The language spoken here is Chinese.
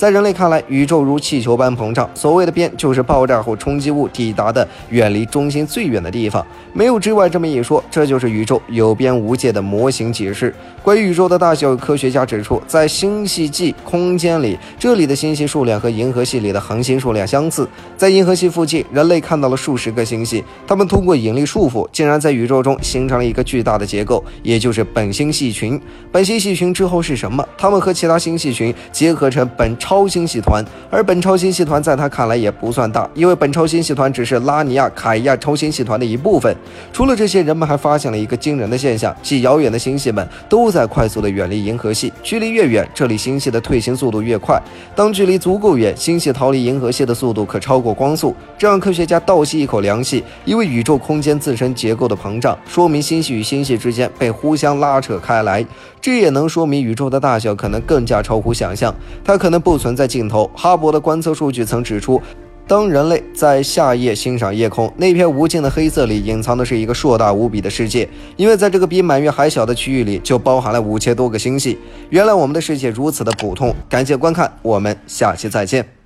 在人类看来，宇宙如气球般膨胀，所谓的边就是爆炸后冲击物抵达的远离中心最远的地方，没有之外这么一说，这就是宇宙有边无界的模型解释。关于宇宙的大小，科学家指出，在星系际空间里，这里的星系数量和银河系里的恒星数量相似。在银河系附近，人类看到了数十个星系，它们通过引力束缚，竟然在宇宙中形成了一个巨大的结构，也就是本星系群。本星系群之后是什么？它们和其他星系群结合成本超超星系团，而本超星系团在他看来也不算大，因为本超星系团只是拉尼亚凯亚超星系团的一部分。除了这些，人们还发现了一个惊人的现象，即遥远的星系们都在快速的远离银河系，距离越远，这里星系的退行速度越快。当距离足够远，星系逃离银河系的速度可超过光速。这让科学家倒吸一口凉气，因为宇宙空间自身结构的膨胀，说明星系与星系之间被互相拉扯开来。这也能说明宇宙的大小可能更加超乎想象，它可能不存在尽头。哈勃的观测数据曾指出。当人类在夏夜欣赏夜空，那片无尽的黑色里隐藏的是一个硕大无比的世界，因为在这个比满月还小的区域里，就包含了五千多个星系。原来我们的世界如此的普通。感谢观看，我们下期再见。